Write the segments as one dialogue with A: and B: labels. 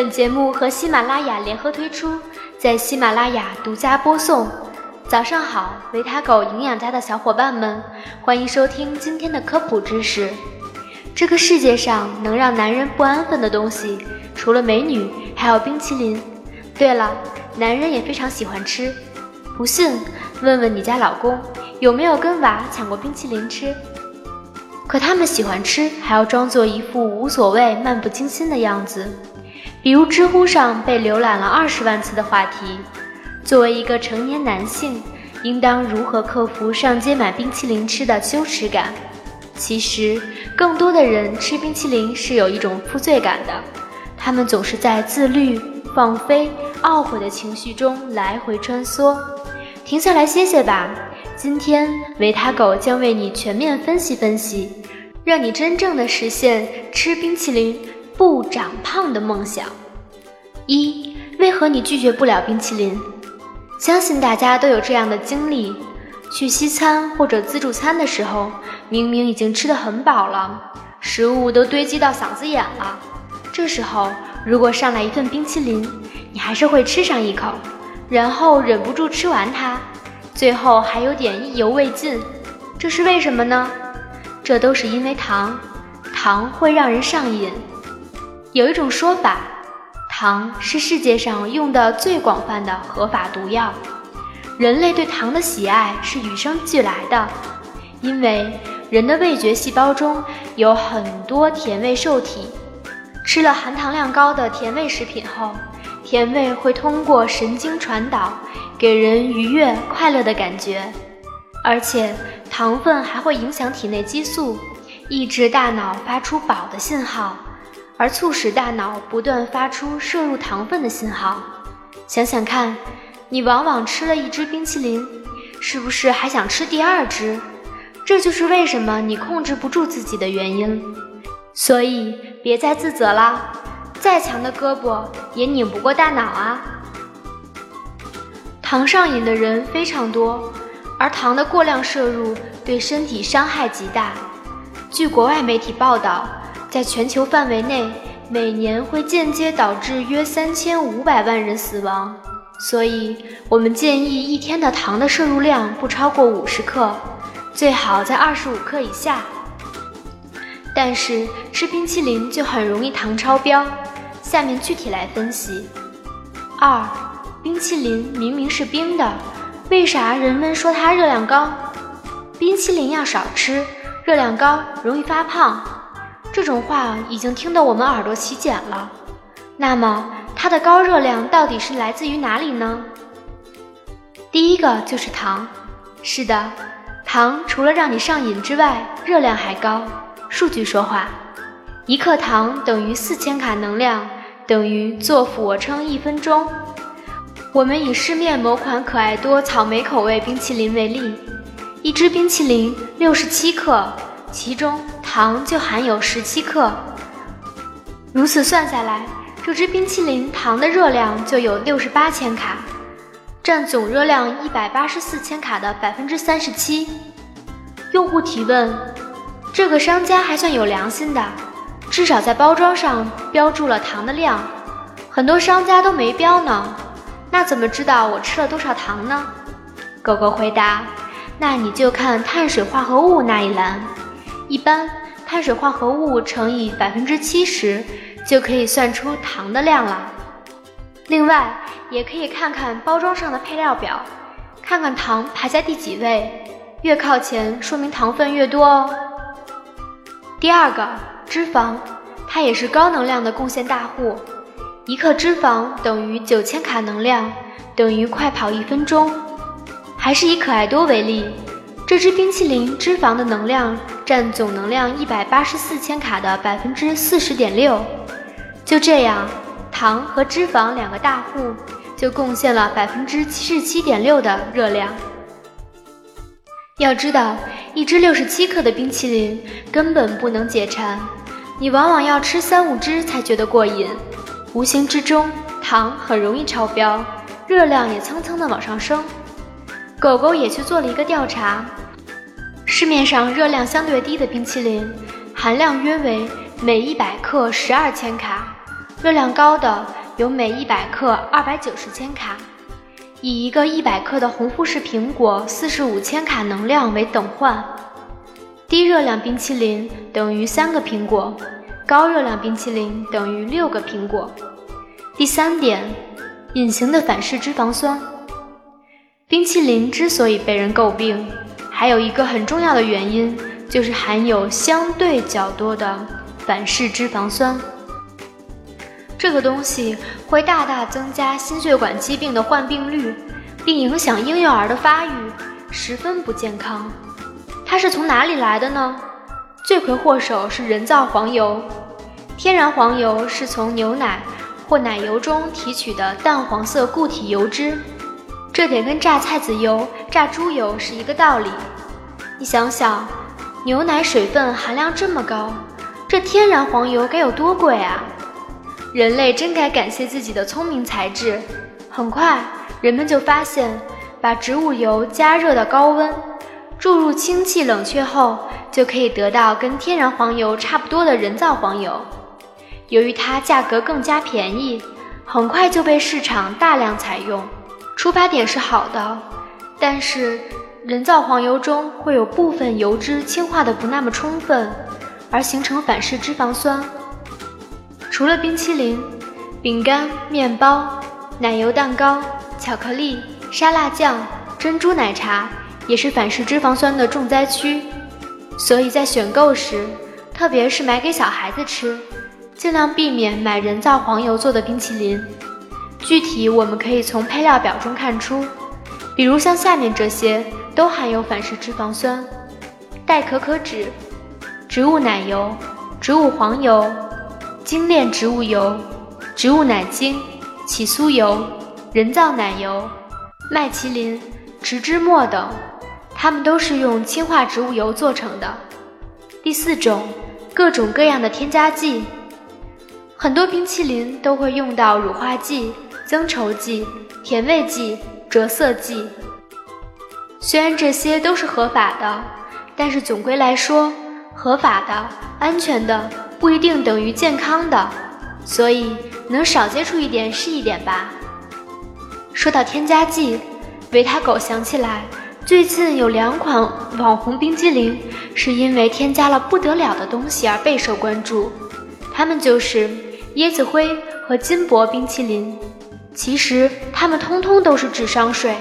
A: 本节目和喜马拉雅联合推出，在喜马拉雅独家播送。早上好，维他狗营养家的小伙伴们，欢迎收听今天的科普知识。这个世界上能让男人不安分的东西，除了美女，还有冰淇淋。对了，男人也非常喜欢吃。不信，问问你家老公，有没有跟娃抢过冰淇淋吃？可他们喜欢吃，还要装作一副无所谓、漫不经心的样子。比如知乎上被浏览了二十万次的话题：作为一个成年男性，应当如何克服上街买冰淇淋吃的羞耻感？其实，更多的人吃冰淇淋是有一种负罪感的，他们总是在自律、放飞、懊悔的情绪中来回穿梭。停下来歇歇吧，今天维他狗将为你全面分析分析，让你真正的实现吃冰淇淋不长胖的梦想。一，为何你拒绝不了冰淇淋？相信大家都有这样的经历。去西餐或者自助餐的时候，明明已经吃得很饱了，食物都堆积到嗓子眼了。这时候，如果上来一份冰淇淋，你还是会吃上一口，然后忍不住吃完它，最后还有点意犹未尽。这是为什么呢？这都是因为糖，糖会让人上瘾。有一种说法，糖是世界上用的最广泛的合法毒药。人类对糖的喜爱是与生俱来的，因为人的味觉细胞中有很多甜味受体，吃了含糖量高的甜味食品后，甜味会通过神经传导，给人愉悦快乐的感觉。而且糖分还会影响体内激素，抑制大脑发出饱的信号，而促使大脑不断发出摄入糖分的信号。想想看。你往往吃了一只冰淇淋，是不是还想吃第二只？这就是为什么你控制不住自己的原因。所以别再自责了，再强的胳膊也拧不过大脑啊！糖上瘾的人非常多，而糖的过量摄入对身体伤害极大。据国外媒体报道，在全球范围内，每年会间接导致约三千五百万人死亡。所以，我们建议一天的糖的摄入量不超过五十克，最好在二十五克以下。但是吃冰淇淋就很容易糖超标，下面具体来分析。二，冰淇淋明明是冰的，为啥人们说它热量高？冰淇淋要少吃，热量高容易发胖，这种话已经听得我们耳朵起茧了。那么。它的高热量到底是来自于哪里呢？第一个就是糖。是的，糖除了让你上瘾之外，热量还高。数据说话，一克糖等于四千卡能量，等于做俯卧撑一分钟。我们以市面某款可爱多草莓口味冰淇淋为例，一支冰淇淋六十七克，其中糖就含有十七克。如此算下来。这支冰淇淋糖的热量就有六十八千卡，占总热量一百八十四千卡的百分之三十七。用户提问：这个商家还算有良心的，至少在包装上标注了糖的量，很多商家都没标呢。那怎么知道我吃了多少糖呢？狗狗回答：那你就看碳水化合物那一栏，一般碳水化合物乘以百分之七十。就可以算出糖的量了。另外，也可以看看包装上的配料表，看看糖排在第几位，越靠前说明糖分越多哦。第二个，脂肪，它也是高能量的贡献大户。一克脂肪等于九千卡能量，等于快跑一分钟。还是以可爱多为例，这支冰淇淋脂肪的能量占总能量一百八十四千卡的百分之四十点六。就这样，糖和脂肪两个大户就贡献了百分之七十七点六的热量。要知道，一支六十七克的冰淇淋根本不能解馋，你往往要吃三五支才觉得过瘾。无形之中，糖很容易超标，热量也蹭蹭的往上升。狗狗也去做了一个调查，市面上热量相对低的冰淇淋，含量约为每一百克十二千卡。热量高的有每一百克二百九十千卡，以一个一百克的红富士苹果四十五千卡能量为等换。低热量冰淇淋等于三个苹果，高热量冰淇淋等于六个苹果。第三点，隐形的反式脂肪酸。冰淇淋之所以被人诟病，还有一个很重要的原因，就是含有相对较多的反式脂肪酸。这个东西会大大增加心血管疾病的患病率，并影响婴幼儿的发育，十分不健康。它是从哪里来的呢？罪魁祸首是人造黄油。天然黄油是从牛奶或奶油中提取的淡黄色固体油脂，这点跟榨菜籽油、榨猪油是一个道理。你想想，牛奶水分含量这么高，这天然黄油该有多贵啊！人类真该感谢自己的聪明才智。很快，人们就发现，把植物油加热到高温，注入氢气冷却后，就可以得到跟天然黄油差不多的人造黄油。由于它价格更加便宜，很快就被市场大量采用。出发点是好的，但是人造黄油中会有部分油脂氢化的不那么充分，而形成反式脂肪酸。除了冰淇淋、饼干、面包、奶油蛋糕、巧克力、沙拉酱、珍珠奶茶，也是反式脂肪酸的重灾区。所以在选购时，特别是买给小孩子吃，尽量避免买人造黄油做的冰淇淋。具体我们可以从配料表中看出，比如像下面这些都含有反式脂肪酸：代可可脂、植物奶油、植物黄油。精炼植物油、植物奶精、起酥油、人造奶油、麦淇淋、植脂末等，它们都是用氢化植物油做成的。第四种，各种各样的添加剂，很多冰淇淋都会用到乳化剂、增稠剂、甜味剂、着色剂。虽然这些都是合法的，但是总归来说，合法的、安全的。不一定等于健康的，所以能少接触一点是一点吧。说到添加剂，维他狗想起来，最近有两款网红冰激凌是因为添加了不得了的东西而备受关注，它们就是椰子灰和金箔冰淇淋。其实它们通通都是智商税。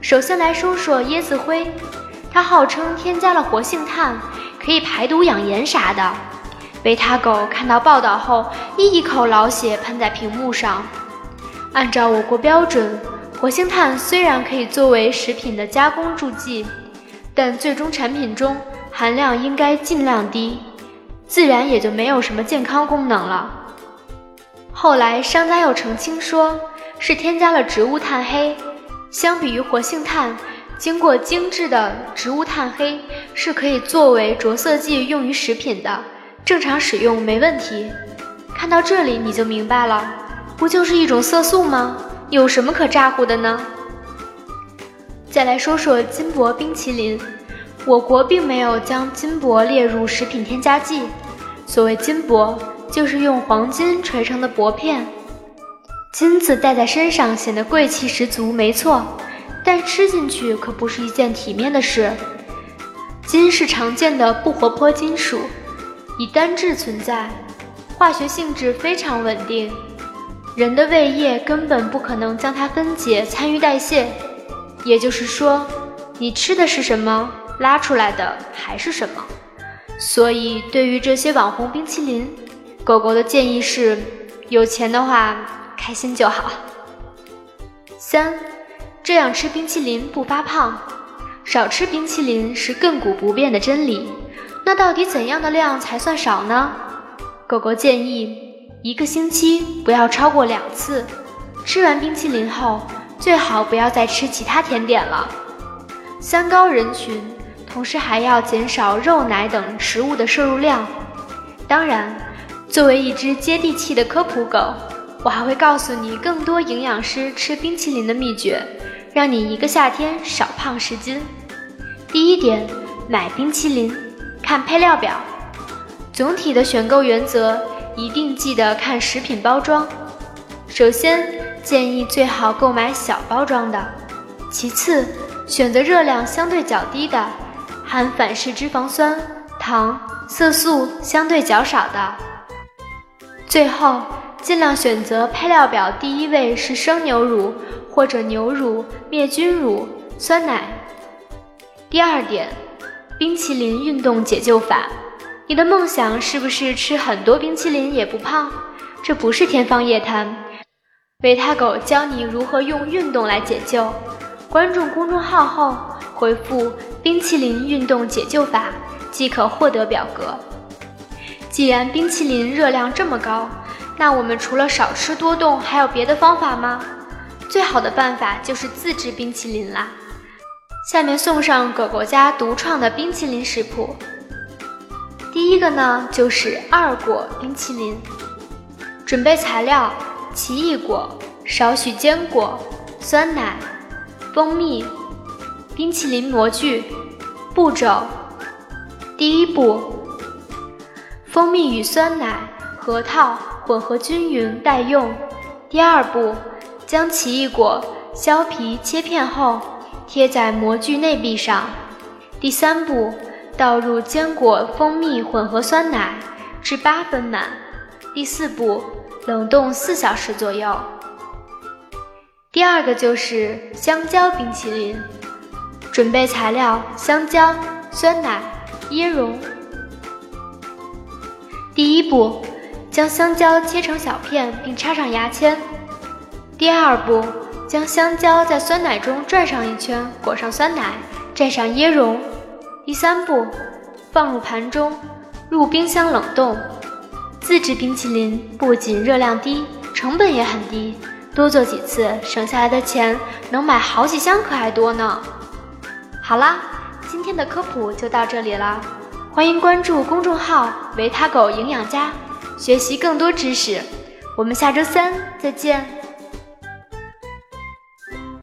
A: 首先来说说椰子灰，它号称添加了活性炭，可以排毒养颜啥的。维他狗看到报道后，一口老血喷在屏幕上。按照我国标准，活性炭虽然可以作为食品的加工助剂，但最终产品中含量应该尽量低，自然也就没有什么健康功能了。后来商家又澄清说，是添加了植物炭黑。相比于活性炭，经过精制的植物炭黑是可以作为着色剂用于食品的。正常使用没问题。看到这里你就明白了，不就是一种色素吗？有什么可咋呼的呢？再来说说金箔冰淇淋，我国并没有将金箔列入食品添加剂。所谓金箔，就是用黄金锤成的薄片，金子戴在身上显得贵气十足，没错。但吃进去可不是一件体面的事。金是常见的不活泼金属。以单质存在，化学性质非常稳定，人的胃液根本不可能将它分解参与代谢。也就是说，你吃的是什么，拉出来的还是什么。所以，对于这些网红冰淇淋，狗狗的建议是：有钱的话，开心就好。三，这样吃冰淇淋不发胖，少吃冰淇淋是亘古不变的真理。那到底怎样的量才算少呢？狗狗建议一个星期不要超过两次。吃完冰淇淋后，最好不要再吃其他甜点了。三高人群，同时还要减少肉奶等食物的摄入量。当然，作为一只接地气的科普狗，我还会告诉你更多营养师吃冰淇淋的秘诀，让你一个夏天少胖十斤。第一点，买冰淇淋。看配料表，总体的选购原则一定记得看食品包装。首先，建议最好购买小包装的；其次，选择热量相对较低的，含反式脂肪酸、糖、色素相对较少的；最后，尽量选择配料表第一位是生牛乳或者牛乳、灭菌乳、酸奶。第二点，冰淇淋运动解救法。你的梦想是不是吃很多冰淇淋也不胖？这不是天方夜谭。维他狗教你如何用运动来解救。关注公众号后回复“冰淇淋运动解救法”即可获得表格。既然冰淇淋热量这么高，那我们除了少吃多动，还有别的方法吗？最好的办法就是自制冰淇淋啦。下面送上狗狗家独创的冰淇淋食谱。第一个呢，就是二果冰淇淋。准备材料：奇异果、少许坚果、酸奶、蜂蜜、冰淇淋模具。步骤：第一步，蜂蜜与酸奶、核桃混合均匀待用。第二步，将奇异果削皮切片后贴在模具内壁上。第三步。倒入坚果、蜂蜜混合酸奶至八分满。第四步，冷冻四小时左右。第二个就是香蕉冰淇淋。准备材料：香蕉、酸奶、椰蓉。第一步，将香蕉切成小片并插上牙签。第二步，将香蕉在酸奶中转上一圈，裹上酸奶，蘸上椰蓉。第三步，放入盘中，入冰箱冷冻。自制冰淇淋不仅热量低，成本也很低，多做几次，省下来的钱能买好几箱可爱多呢。好啦，今天的科普就到这里了，欢迎关注公众号“维他狗营养家”，学习更多知识。我们下周三再见。